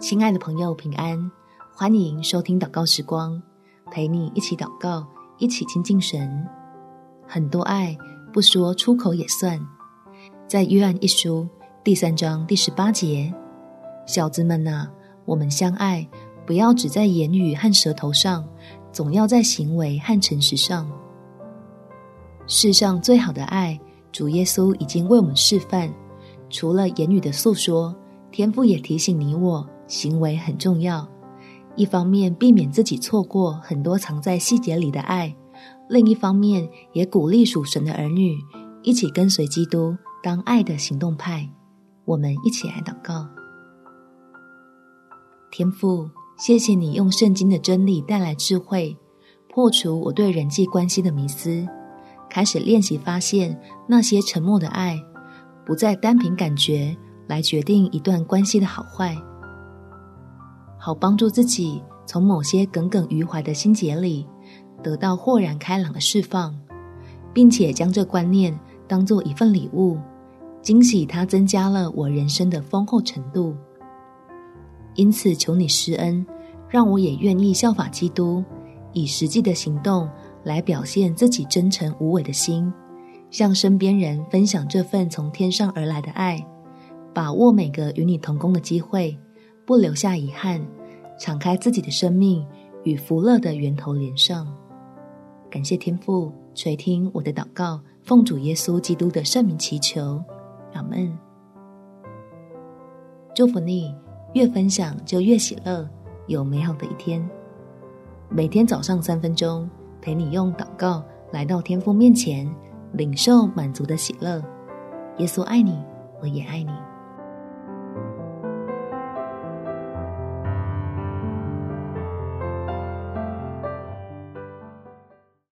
亲爱的朋友，平安！欢迎收听祷告时光，陪你一起祷告，一起亲近神。很多爱不说出口也算，在约翰一书第三章第十八节，小子们呐，我们相爱，不要只在言语和舌头上，总要在行为和诚实上。世上最好的爱，主耶稣已经为我们示范。除了言语的诉说，天父也提醒你我。行为很重要，一方面避免自己错过很多藏在细节里的爱，另一方面也鼓励属神的儿女一起跟随基督当爱的行动派。我们一起来祷告：天父，谢谢你用圣经的真理带来智慧，破除我对人际关系的迷思，开始练习发现那些沉默的爱，不再单凭感觉来决定一段关系的好坏。好帮助自己从某些耿耿于怀的心结里得到豁然开朗的释放，并且将这观念当做一份礼物，惊喜它增加了我人生的丰厚程度。因此，求你施恩，让我也愿意效法基督，以实际的行动来表现自己真诚无伪的心，向身边人分享这份从天上而来的爱，把握每个与你同工的机会。不留下遗憾，敞开自己的生命，与福乐的源头连上。感谢天父垂听我的祷告，奉主耶稣基督的圣名祈求，阿门。祝福你，越分享就越喜乐，有美好的一天。每天早上三分钟，陪你用祷告来到天父面前，领受满足的喜乐。耶稣爱你，我也爱你。